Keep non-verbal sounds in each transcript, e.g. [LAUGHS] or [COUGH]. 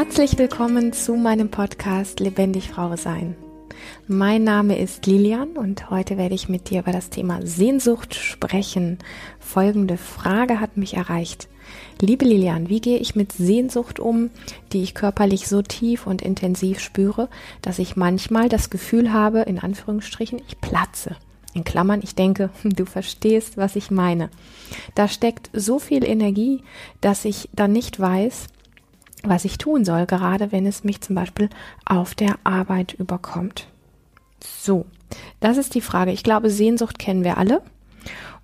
Herzlich willkommen zu meinem Podcast Lebendig Frau sein. Mein Name ist Lilian und heute werde ich mit dir über das Thema Sehnsucht sprechen. Folgende Frage hat mich erreicht. Liebe Lilian, wie gehe ich mit Sehnsucht um, die ich körperlich so tief und intensiv spüre, dass ich manchmal das Gefühl habe, in Anführungsstrichen, ich platze. In Klammern, ich denke, [LAUGHS] du verstehst, was ich meine. Da steckt so viel Energie, dass ich dann nicht weiß, was ich tun soll, gerade wenn es mich zum Beispiel auf der Arbeit überkommt. So, das ist die Frage. Ich glaube, Sehnsucht kennen wir alle.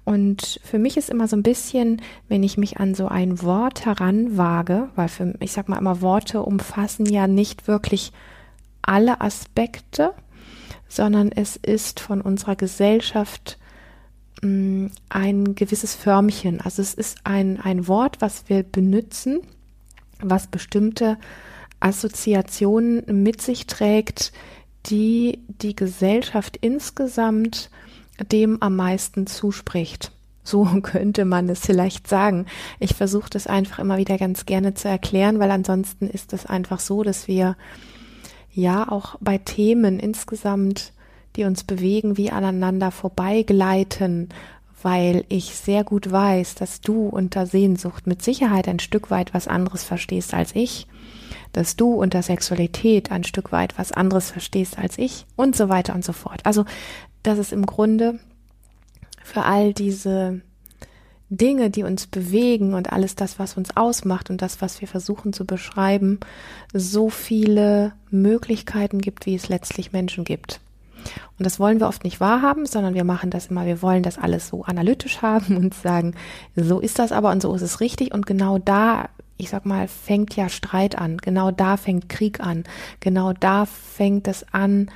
Und für mich ist immer so ein bisschen, wenn ich mich an so ein Wort heranwage, weil für, ich sag mal immer, Worte umfassen ja nicht wirklich alle Aspekte, sondern es ist von unserer Gesellschaft mh, mm, ein gewisses Förmchen. Also es ist ein, ein Wort, was wir benutzen, was bestimmte Assoziationen mit sich trägt, die die Gesellschaft insgesamt dem am meisten zuspricht. So [LAUGHS] könnte man es vielleicht sagen. Ich versuche das einfach immer wieder ganz gerne zu erklären, weil ansonsten ist es einfach so, dass wir ja auch bei Themen insgesamt, die uns bewegen, wie aneinander vorbeigleiten, weil ich sehr gut weiß, dass du unter Sehnsucht mit Sicherheit ein Stück weit was anderes verstehst als ich dass du unter Sexualität ein Stück weit was anderes verstehst als ich und so weiter und so fort. Also, das ist im Grunde für all diese Dinge, die uns bewegen und alles das, was uns ausmacht und das, was wir versuchen zu beschreiben, so viele Möglichkeiten gibt, wie es letztlich Menschen gibt. Und das wollen wir oft nicht wahrhaben, sondern wir machen das immer, wir wollen das alles so analytisch haben [LAUGHS] und sagen, so ist das aber und so ist es richtig. Und genau da ich sag mal, fängt ja Streit an. Genau da fängt Krieg an. Genau da fängt es an,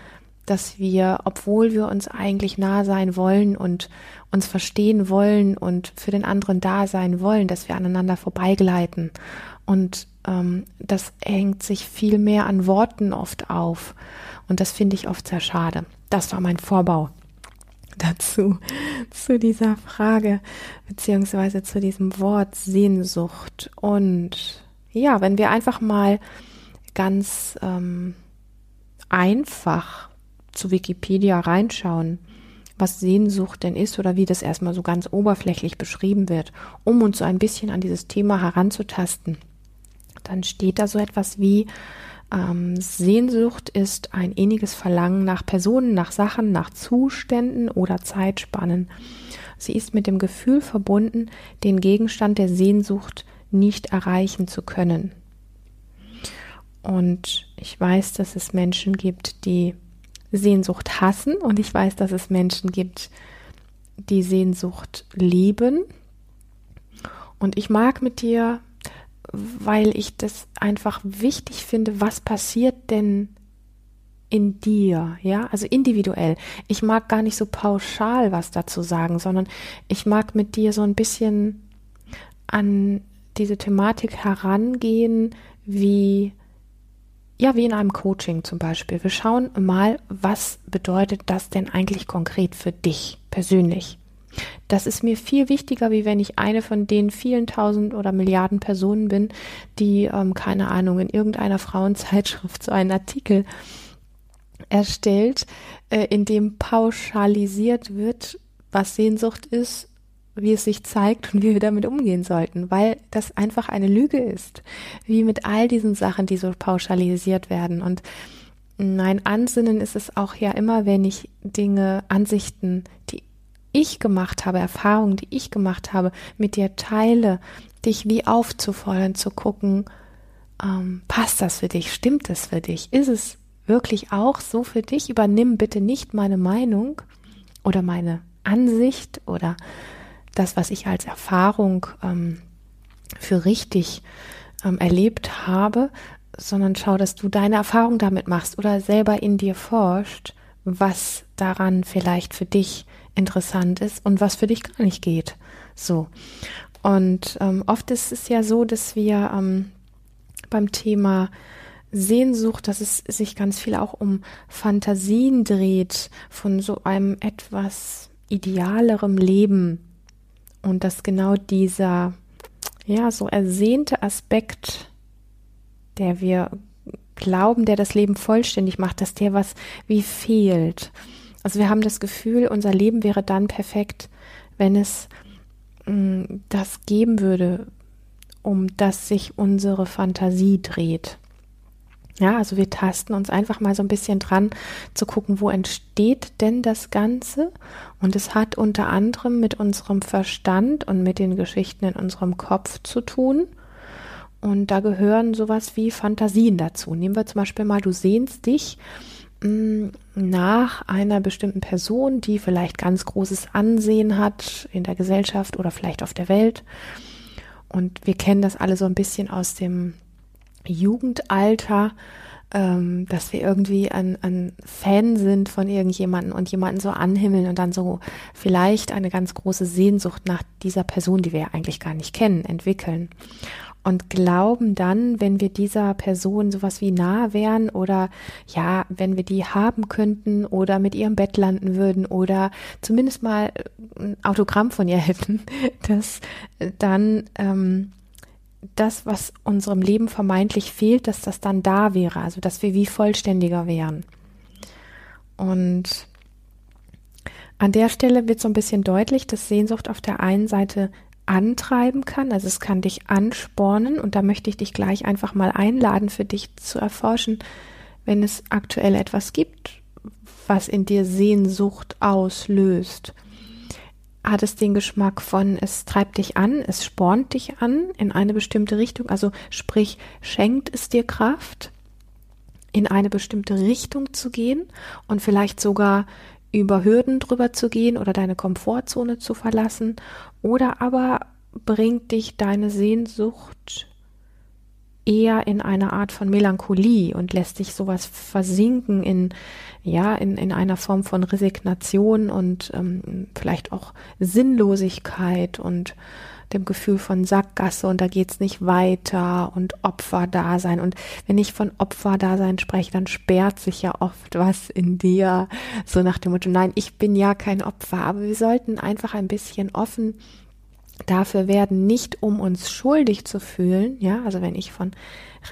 dass wir, obwohl wir uns eigentlich nah sein wollen und uns verstehen wollen und für den anderen da sein wollen, dass wir aneinander vorbeigleiten. Und ähm, das hängt sich viel mehr an Worten oft auf. Und das finde ich oft sehr schade. Das war mein Vorbau dazu, [LAUGHS] zu dieser Frage, beziehungsweise zu diesem Wort Sehnsucht. Und ja, wenn wir einfach mal ganz ähm, einfach zu Wikipedia reinschauen, was Sehnsucht denn ist oder wie das erstmal so ganz oberflächlich beschrieben wird, um uns so ein bisschen an dieses Thema heranzutasten, dann steht da so etwas wie ähm, Sehnsucht ist ein inniges Verlangen nach Personen, nach Sachen, nach Zuständen oder Zeitspannen. Sie ist mit dem Gefühl verbunden, den Gegenstand der Sehnsucht nicht erreichen zu können. Und ich weiß, dass es Menschen gibt, die Sehnsucht hassen und ich weiß, dass es Menschen gibt, die Sehnsucht lieben. Und ich mag mit dir weil ich das einfach wichtig finde, was passiert denn in dir, ja, also individuell. Ich mag gar nicht so pauschal was dazu sagen, sondern ich mag mit dir so ein bisschen an diese Thematik herangehen, wie ja, wie in einem Coaching zum Beispiel. Wir schauen mal, was bedeutet das denn eigentlich konkret für dich persönlich? Das ist mir viel wichtiger, wie wenn ich eine von den vielen tausend oder Milliarden Personen bin, die, ähm, keine Ahnung, in irgendeiner Frauenzeitschrift so einen Artikel erstellt, äh, in dem pauschalisiert wird, was Sehnsucht ist, wie es sich zeigt und wie wir damit umgehen sollten, weil das einfach eine Lüge ist, wie mit all diesen Sachen, die so pauschalisiert werden. Und mein Ansinnen ist es auch ja immer, wenn ich Dinge, Ansichten, die ich gemacht habe, Erfahrungen, die ich gemacht habe, mit dir teile, dich wie aufzufordern, zu gucken, ähm, passt das für dich, stimmt es für dich, ist es wirklich auch so für dich? Übernimm bitte nicht meine Meinung oder meine Ansicht oder das, was ich als Erfahrung ähm, für richtig ähm, erlebt habe, sondern schau, dass du deine Erfahrung damit machst oder selber in dir forscht, was daran vielleicht für dich interessant ist und was für dich gar nicht geht. So. Und ähm, oft ist es ja so, dass wir ähm, beim Thema Sehnsucht, dass es sich ganz viel auch um Fantasien dreht von so einem etwas idealerem Leben und dass genau dieser ja so ersehnte Aspekt der wir glauben, der das Leben vollständig macht, dass der was wie fehlt. Also wir haben das Gefühl, unser Leben wäre dann perfekt, wenn es mh, mm, das geben würde, um das sich unsere Fantasie dreht. Ja, also wir tasten uns einfach mal so ein bisschen dran zu gucken, wo entsteht denn das Ganze? Und es hat unter anderem mit unserem Verstand und mit den Geschichten in unserem Kopf zu tun. Und da gehören sowas wie Fantasien dazu. Nehmen wir zum Beispiel mal, du sehnst dich nach einer bestimmten Person, die vielleicht ganz großes Ansehen hat in der Gesellschaft oder vielleicht auf der Welt. Und wir kennen das alle so ein bisschen aus dem Jugendalter, ähm, dass wir irgendwie ein, ein Fan sind von irgendjemanden und jemanden so anhimmeln und dann so vielleicht eine ganz große Sehnsucht nach dieser Person, die wir ja eigentlich gar nicht kennen, entwickeln und glauben dann, wenn wir dieser Person sowas wie nah wären oder ja, wenn wir die haben könnten oder mit ihrem Bett landen würden oder zumindest mal ein Autogramm von ihr [LAUGHS] hätten, dass dann ähm, das, was unserem Leben vermeintlich fehlt, dass das dann da wäre, also dass wir wie vollständiger wären. Und an der Stelle wird so ein bisschen deutlich, dass Sehnsucht auf der einen Seite antreiben kann, also es kann dich anspornen und da möchte ich dich gleich einfach mal einladen, für dich zu erforschen, wenn es aktuell etwas gibt, was in dir Sehnsucht auslöst. Hat es den Geschmack von, es treibt dich an, es spornt dich an in eine bestimmte Richtung, also sprich, schenkt es dir Kraft, in eine bestimmte Richtung zu gehen und vielleicht sogar über Hürden drüber zu gehen oder deine Komfortzone zu verlassen. Oder aber bringt dich deine Sehnsucht eher in eine Art von Melancholie und lässt dich sowas versinken in, ja, in, in einer Form von Resignation und ähm, vielleicht auch Sinnlosigkeit und dem Gefühl von Sackgasse und da geht's nicht weiter und Opferdasein. Und wenn ich von Opferdasein spreche, dann sperrt sich ja oft was in dir, so nach dem Motto, nein, ich bin ja kein Opfer, aber wir sollten einfach ein bisschen offen dafür werden, nicht um uns schuldig zu fühlen, ja, also wenn ich von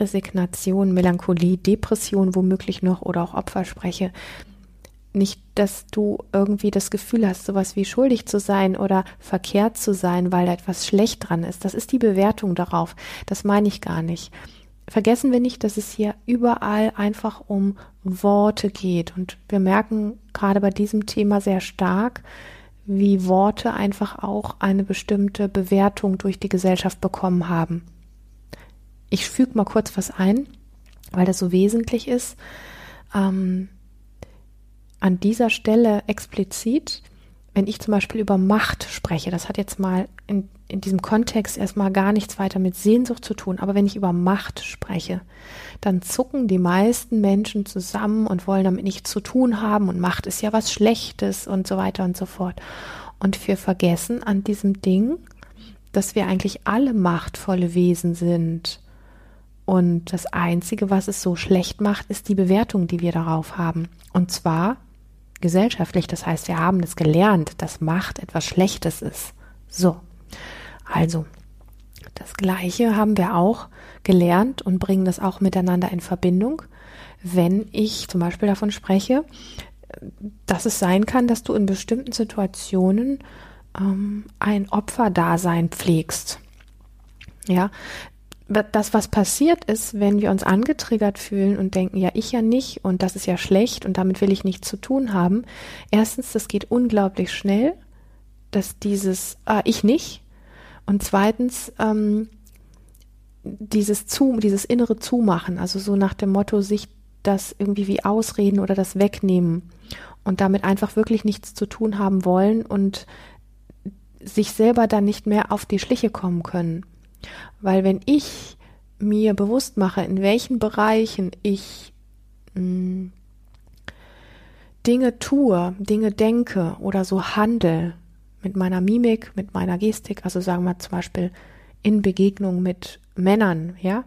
Resignation, Melancholie, Depression womöglich noch oder auch Opfer spreche, nicht, dass du irgendwie das Gefühl hast, sowas wie schuldig zu sein oder verkehrt zu sein, weil da etwas schlecht dran ist. Das ist die Bewertung darauf. Das meine ich gar nicht. Vergessen wir nicht, dass es hier überall einfach um Worte geht. Und wir merken gerade bei diesem Thema sehr stark, wie Worte einfach auch eine bestimmte Bewertung durch die Gesellschaft bekommen haben. Ich füge mal kurz was ein, weil das so wesentlich ist. Ähm, an dieser Stelle explizit, wenn ich zum Beispiel über Macht spreche, das hat jetzt mal in, in diesem Kontext erstmal gar nichts weiter mit Sehnsucht zu tun, aber wenn ich über Macht spreche, dann zucken die meisten Menschen zusammen und wollen damit nichts zu tun haben und Macht ist ja was Schlechtes und so weiter und so fort. Und wir vergessen an diesem Ding, dass wir eigentlich alle machtvolle Wesen sind. Und das Einzige, was es so schlecht macht, ist die Bewertung, die wir darauf haben. Und zwar gesellschaftlich. Das heißt, wir haben es gelernt, dass Macht etwas Schlechtes ist. So. Also, das Gleiche haben wir auch gelernt und bringen das auch miteinander in Verbindung, wenn ich zum Beispiel davon spreche, dass es sein kann, dass du in bestimmten Situationen ähm, ein Opferdasein pflegst. Ja, das, was passiert ist, wenn wir uns angetriggert fühlen und denken, ja, ich ja nicht und das ist ja schlecht und damit will ich nichts zu tun haben. Erstens, das geht unglaublich schnell, dass dieses, äh, ich nicht, und zweitens, ähm, dieses zu, dieses innere Zumachen, also so nach dem Motto, sich das irgendwie wie ausreden oder das wegnehmen und damit einfach wirklich nichts zu tun haben wollen und sich selber dann nicht mehr auf die Schliche kommen können. Weil wenn ich mir bewusst mache, in welchen Bereichen ich hm, Dinge tue, Dinge denke oder so handle, mit meiner Mimik, mit meiner Gestik, also sagen wir zum Beispiel in Begegnung mit Männern, ja,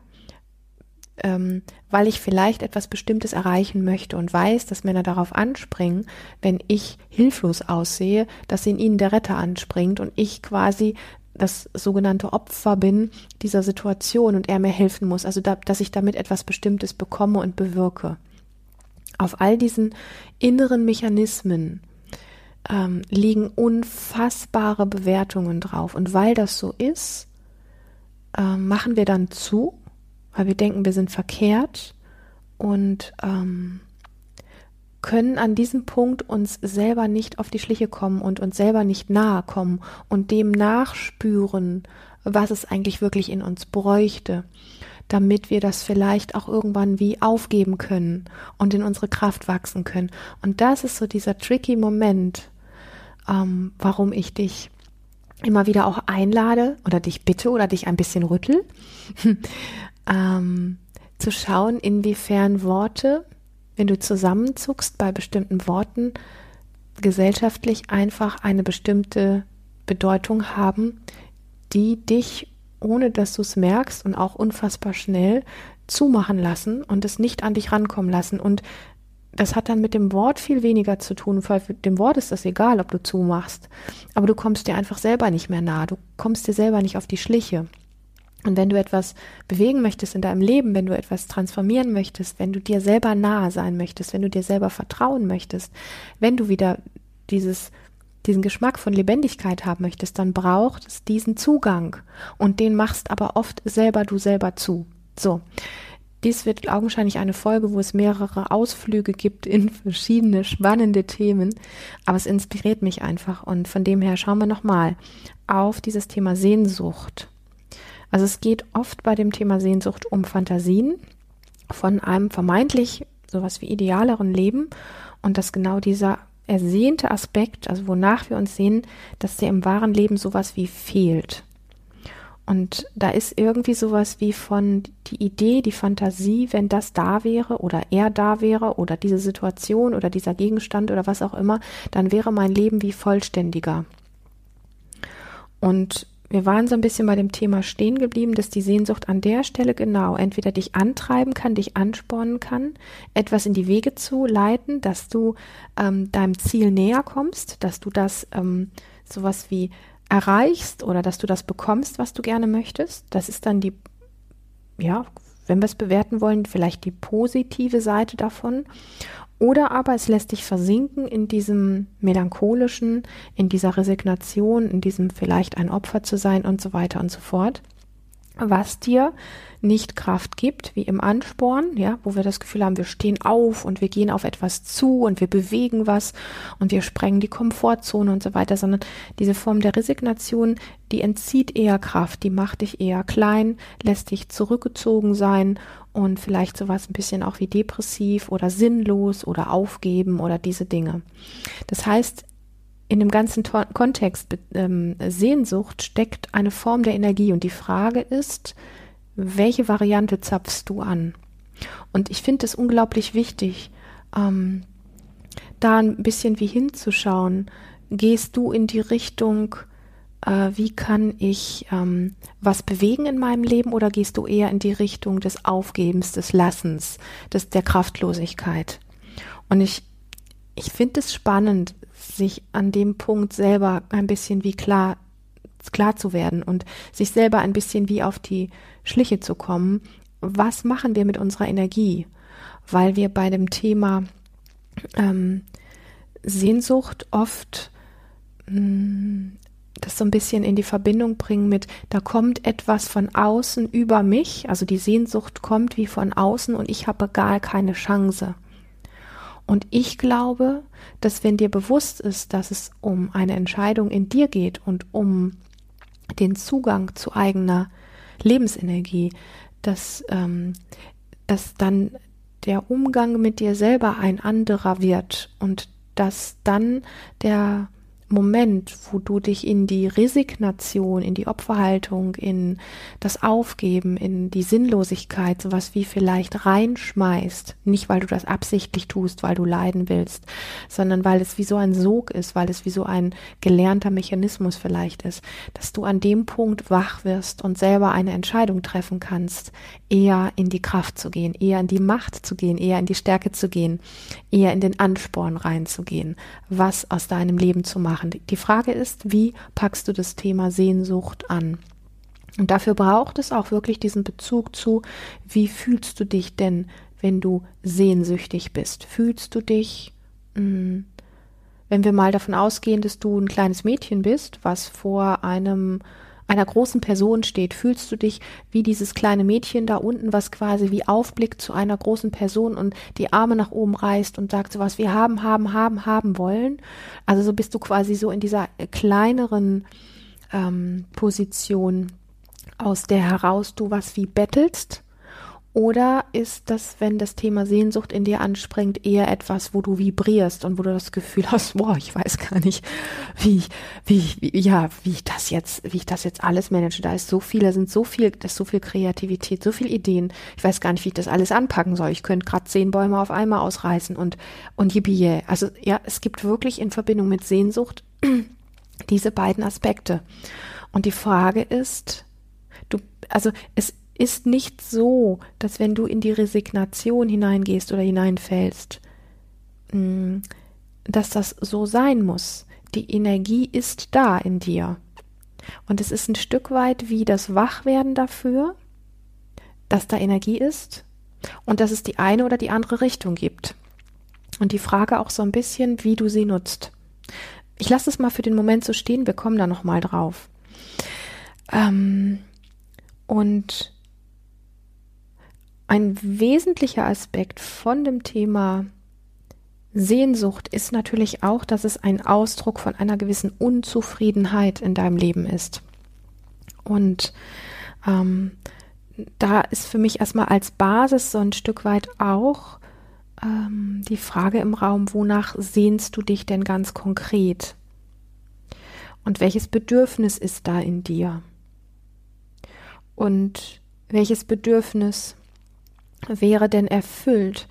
ähm, weil ich vielleicht etwas Bestimmtes erreichen möchte und weiß, dass Männer darauf anspringen, wenn ich hilflos aussehe, dass in ihnen der Retter anspringt und ich quasi das sogenannte Opfer bin dieser Situation und er mir helfen muss, also da, dass ich damit etwas Bestimmtes bekomme und bewirke. Auf all diesen inneren Mechanismen ähm, liegen unfassbare Bewertungen drauf. Und weil das so ist, äh, machen wir dann zu, weil wir denken, wir sind verkehrt und ähm, können an diesem Punkt uns selber nicht auf die Schliche kommen und uns selber nicht nahe kommen und dem nachspüren, was es eigentlich wirklich in uns bräuchte, damit wir das vielleicht auch irgendwann wie aufgeben können und in unsere Kraft wachsen können. Und das ist so dieser tricky Moment, ähm, warum ich dich immer wieder auch einlade oder dich bitte oder dich ein bisschen rüttel, [LAUGHS] ähm, zu schauen, inwiefern Worte wenn du zusammenzuckst bei bestimmten Worten, gesellschaftlich einfach eine bestimmte Bedeutung haben, die dich, ohne dass du es merkst und auch unfassbar schnell, zumachen lassen und es nicht an dich rankommen lassen. Und das hat dann mit dem Wort viel weniger zu tun, weil dem Wort ist das egal, ob du zumachst. Aber du kommst dir einfach selber nicht mehr nahe. Du kommst dir selber nicht auf die Schliche. Und wenn du etwas bewegen möchtest in deinem Leben, wenn du etwas transformieren möchtest, wenn du dir selber nahe sein möchtest, wenn du dir selber vertrauen möchtest, wenn du wieder dieses, diesen Geschmack von Lebendigkeit haben möchtest, dann braucht es diesen Zugang. Und den machst aber oft selber du selber zu. So. Dies wird augenscheinlich eine Folge, wo es mehrere Ausflüge gibt in verschiedene spannende Themen. Aber es inspiriert mich einfach. Und von dem her schauen wir nochmal auf dieses Thema Sehnsucht. Also es geht oft bei dem Thema Sehnsucht um Fantasien von einem vermeintlich sowas wie idealeren Leben und dass genau dieser ersehnte Aspekt, also wonach wir uns sehen, dass der im wahren Leben sowas wie fehlt. Und da ist irgendwie sowas wie von die Idee, die Fantasie, wenn das da wäre oder er da wäre oder diese Situation oder dieser Gegenstand oder was auch immer, dann wäre mein Leben wie vollständiger. Und wir waren so ein bisschen bei dem Thema stehen geblieben, dass die Sehnsucht an der Stelle genau entweder dich antreiben kann, dich anspornen kann, etwas in die Wege zu leiten, dass du ähm, deinem Ziel näher kommst, dass du das ähm, sowas wie erreichst oder dass du das bekommst, was du gerne möchtest. Das ist dann die, ja, wenn wir es bewerten wollen, vielleicht die positive Seite davon. Oder aber es lässt dich versinken in diesem melancholischen, in dieser Resignation, in diesem vielleicht ein Opfer zu sein und so weiter und so fort, was dir nicht Kraft gibt, wie im Ansporn, ja, wo wir das Gefühl haben, wir stehen auf und wir gehen auf etwas zu und wir bewegen was und wir sprengen die Komfortzone und so weiter, sondern diese Form der Resignation, die entzieht eher Kraft, die macht dich eher klein, lässt dich zurückgezogen sein und vielleicht sowas ein bisschen auch wie depressiv oder sinnlos oder aufgeben oder diese Dinge. Das heißt, in dem ganzen Tor Kontext ähm, Sehnsucht steckt eine Form der Energie und die Frage ist, welche Variante zapfst du an? Und ich finde es unglaublich wichtig, ähm, da ein bisschen wie hinzuschauen. Gehst du in die Richtung, äh, wie kann ich ähm, was bewegen in meinem Leben oder gehst du eher in die Richtung des Aufgebens, des Lassens, des, der Kraftlosigkeit? Und ich, ich finde es spannend, sich an dem Punkt selber ein bisschen wie klar, klar zu werden und sich selber ein bisschen wie auf die Schliche zu kommen. Was machen wir mit unserer Energie? Weil wir bei dem Thema ähm, Sehnsucht oft mh, mm, das so ein bisschen in die Verbindung bringen mit, da kommt etwas von außen über mich, also die Sehnsucht kommt wie von außen und ich habe gar keine Chance. Und ich glaube, dass wenn dir bewusst ist, dass es um eine Entscheidung in dir geht und um den Zugang zu eigener Lebensenergie, dass, ähm, dass dann der Umgang mit dir selber ein anderer wird und dass dann der Moment, wo du dich in die Resignation, in die Opferhaltung, in das Aufgeben, in die Sinnlosigkeit, sowas wie vielleicht reinschmeißt, nicht weil du das absichtlich tust, weil du leiden willst, sondern weil es wie so ein Sog ist, weil es wie so ein gelernter Mechanismus vielleicht ist, dass du an dem Punkt wach wirst und selber eine Entscheidung treffen kannst, eher in die Kraft zu gehen, eher in die Macht zu gehen, eher in die Stärke zu gehen, eher in den Ansporn reinzugehen, was aus deinem Leben zu machen machen. Die Frage ist, wie packst du das Thema Sehnsucht an? Und dafür braucht es auch wirklich diesen Bezug zu, wie fühlst du dich denn, wenn du sehnsüchtig bist? Fühlst du dich, mh, hm, wenn wir mal davon ausgehen, dass du ein kleines Mädchen bist, was vor einem einer großen Person steht, fühlst du dich wie dieses kleine Mädchen da unten, was quasi wie aufblickt zu einer großen Person und die Arme nach oben reißt und sagt so was, wir haben, haben, haben, haben wollen. Also so bist du quasi so in dieser kleineren ähm, Position, aus der heraus du was wie bettelst oder ist das, wenn das Thema Sehnsucht in dir anspringt, eher etwas, wo du vibrierst und wo du das Gefühl hast, boah, ich weiß gar nicht, wie, wie, wie, ja, wie ich das jetzt, wie ich das jetzt alles manage. Da ist so viel, da sind so viel, da ist so viel Kreativität, so viel Ideen. Ich weiß gar nicht, wie ich das alles anpacken soll. Ich könnte gerade zehn Bäume auf einmal ausreißen und, und yippie. Also, ja, es gibt wirklich in Verbindung mit Sehnsucht [CLEARS THROAT] diese beiden Aspekte. Und die Frage ist, du, also es ist nicht so, dass wenn du in die Resignation hineingehst oder hineinfällst, mm, dass das so sein muss. Die Energie ist da in dir. Und es ist ein Stück weit wie das Wachwerden dafür, dass da Energie ist und dass es die eine oder die andere Richtung gibt. Und die Frage auch so ein bisschen, wie du sie nutzt. Ich lasse es mal für den Moment so stehen, wir kommen da nochmal drauf. Ähm, und ein wesentlicher Aspekt von dem Thema Sehnsucht ist natürlich auch, dass es ein Ausdruck von einer gewissen Unzufriedenheit in deinem Leben ist. Und ähm, da ist für mich erstmal als Basis so ein Stück weit auch ähm, die Frage im Raum, wonach sehnst du dich denn ganz konkret? Und welches Bedürfnis ist da in dir? Und welches Bedürfnis wäre denn erfüllt,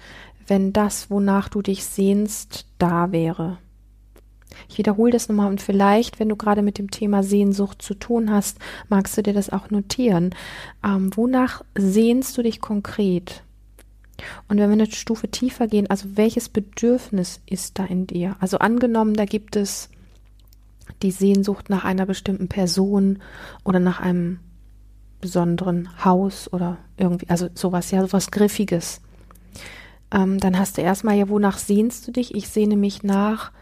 wenn das, wonach du dich sehnst, da wäre? Ich wiederhole das nochmal und vielleicht, wenn du gerade mit dem Thema Sehnsucht zu tun hast, magst du dir das auch notieren. Ähm, wonach sehnst du dich konkret? Und wenn wir eine Stufe tiefer gehen, also welches Bedürfnis ist da in dir? Also angenommen, da gibt es die Sehnsucht nach einer bestimmten Person oder nach einem besonderen Haus oder irgendwie, also sowas, ja, sowas Griffiges. Ähm, dann hast du erstmal ja, wonach sehnst du dich? Ich sehne mich nach,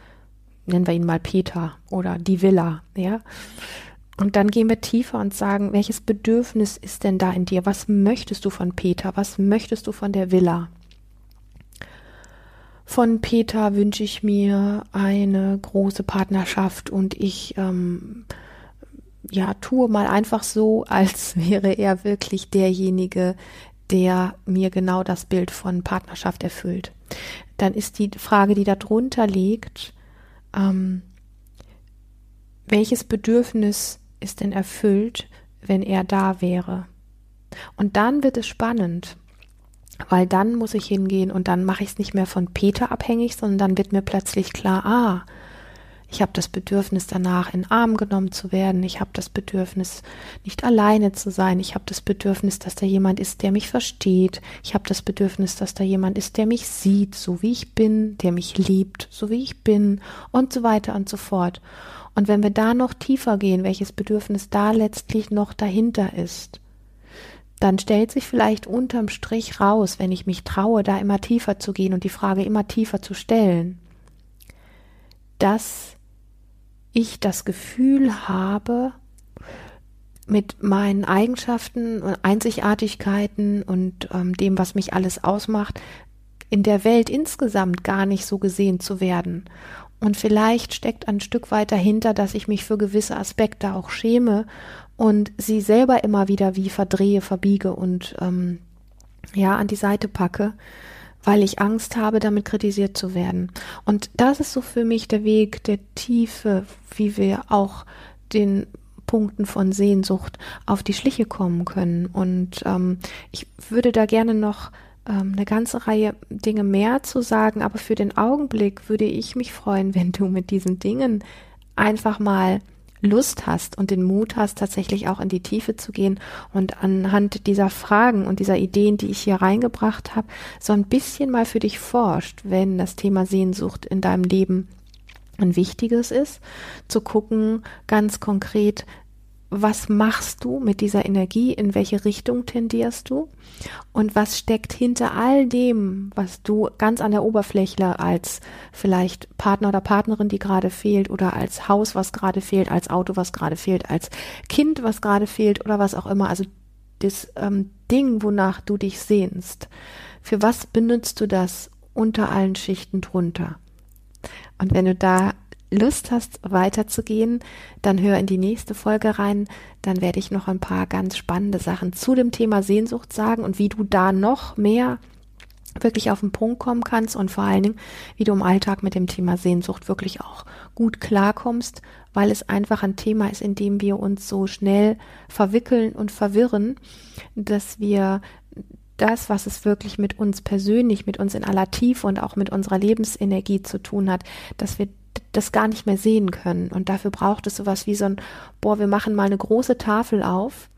nennen wir ihn mal Peter oder die Villa, ja. Und dann gehen wir tiefer und sagen, welches Bedürfnis ist denn da in dir? Was möchtest du von Peter? Was möchtest du von der Villa? Von Peter wünsche ich mir eine große Partnerschaft und ich ähm, ja, tue mal einfach so, als [LAUGHS] wäre er wirklich derjenige, der mir genau das Bild von Partnerschaft erfüllt. Dann ist die Frage, die darunter liegt, ähm, welches Bedürfnis ist denn erfüllt, wenn er da wäre? Und dann wird es spannend, weil dann muss ich hingehen und dann mache ich es nicht mehr von Peter abhängig, sondern dann wird mir plötzlich klar, ah, ich habe das Bedürfnis danach, in Arm genommen zu werden. Ich habe das Bedürfnis, nicht alleine zu sein. Ich habe das Bedürfnis, dass da jemand ist, der mich versteht. Ich habe das Bedürfnis, dass da jemand ist, der mich sieht, so wie ich bin, der mich liebt, so wie ich bin und so weiter und so fort. Und wenn wir da noch tiefer gehen, welches Bedürfnis da letztlich noch dahinter ist, dann stellt sich vielleicht unterm Strich raus, wenn ich mich traue, da immer tiefer zu gehen und die Frage immer tiefer zu stellen, dass ich das Gefühl habe, mit meinen Eigenschaften und Einzigartigkeiten und ähm, dem, was mich alles ausmacht, in der Welt insgesamt gar nicht so gesehen zu werden. Und vielleicht steckt ein Stück weit dahinter, dass ich mich für gewisse Aspekte auch schäme und sie selber immer wieder wie verdrehe, verbiege und ähm, ja an die Seite packe weil ich Angst habe, damit kritisiert zu werden. Und das ist so für mich der Weg der Tiefe, wie wir auch den Punkten von Sehnsucht auf die Schliche kommen können. Und ähm, ich würde da gerne noch ähm, eine ganze Reihe Dinge mehr zu sagen, aber für den Augenblick würde ich mich freuen, [LAUGHS] wenn du mit diesen Dingen einfach mal Lust hast und den Mut hast, tatsächlich auch in die Tiefe zu gehen und anhand dieser Fragen und dieser Ideen, die ich hier reingebracht habe, so ein bisschen mal für dich forscht, wenn das Thema Sehnsucht in deinem Leben ein wichtiges ist, zu gucken ganz konkret, was machst du mit dieser Energie, in welche Richtung tendierst du und was steckt hinter all dem, was du ganz an der Oberfläche als vielleicht Partner oder Partnerin, die gerade fehlt oder als Haus, was gerade fehlt, als Auto, was gerade fehlt, als Kind, was gerade fehlt oder was auch immer. Also das ähm, Ding, wonach du dich sehnst. Für was benutzt du das unter allen Schichten drunter? Und wenn du da Lust hast, weiterzugehen, dann hör in die nächste Folge rein. Dann werde ich noch ein paar ganz spannende Sachen zu dem Thema Sehnsucht sagen und wie du da noch mehr wirklich auf den Punkt kommen kannst und vor allen Dingen, wie du im Alltag mit dem Thema Sehnsucht wirklich auch gut klarkommst, weil es einfach ein Thema ist, in dem wir uns so schnell verwickeln und verwirren, dass wir das, was es wirklich mit uns persönlich, mit uns in aller Tiefe und auch mit unserer Lebensenergie zu tun hat, dass wir das gar nicht mehr sehen können. Und dafür braucht es sowas wie so ein, boah, wir machen mal eine große Tafel auf,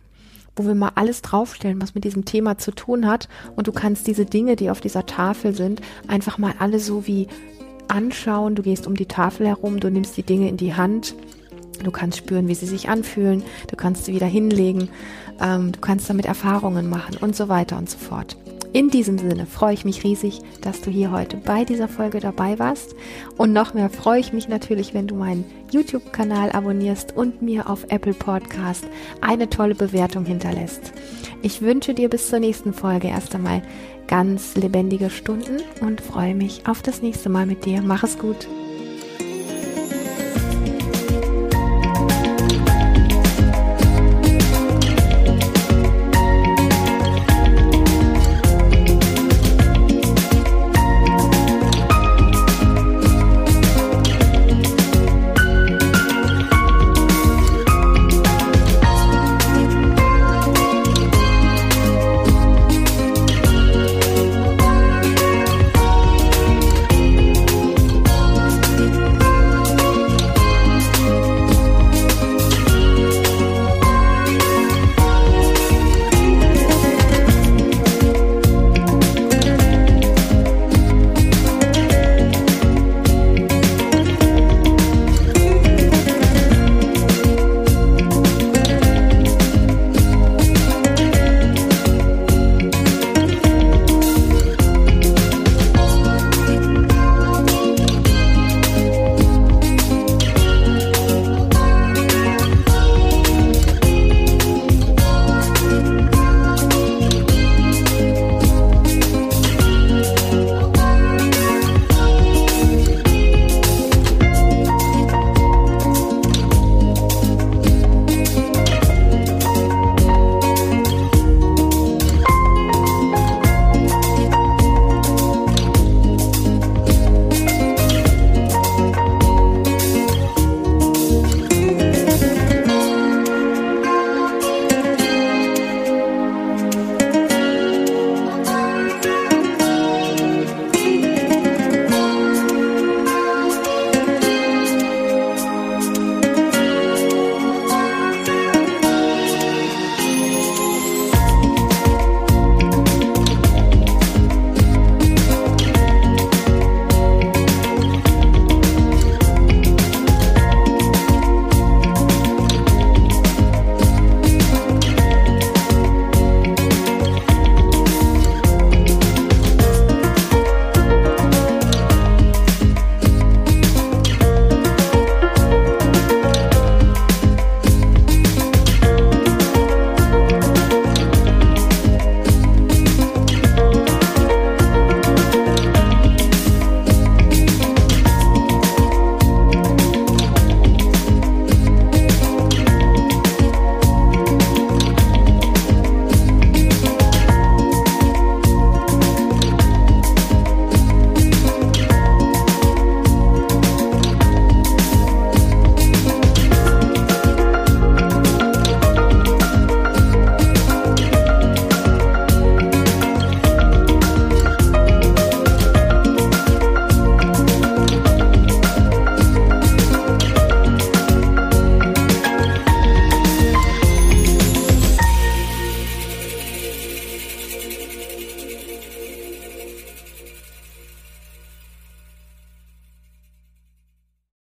wo wir mal alles draufstellen, was mit diesem Thema zu tun hat. Und du kannst diese Dinge, die auf dieser Tafel sind, einfach mal alle so wie anschauen. Du gehst um die Tafel herum, du nimmst die Dinge in die Hand. Du kannst spüren, wie sie sich anfühlen. Du kannst sie wieder hinlegen. Ähm, du kannst damit Erfahrungen machen und so weiter und so fort. In diesem Sinne freue ich mich riesig, dass du hier heute bei dieser Folge dabei warst. Und noch mehr freue ich mich natürlich, wenn du meinen YouTube-Kanal abonnierst und mir auf Apple Podcast eine tolle Bewertung hinterlässt. Ich wünsche dir bis zur nächsten Folge erst einmal ganz lebendige Stunden und freue mich auf das nächste Mal mit dir. Mach es gut.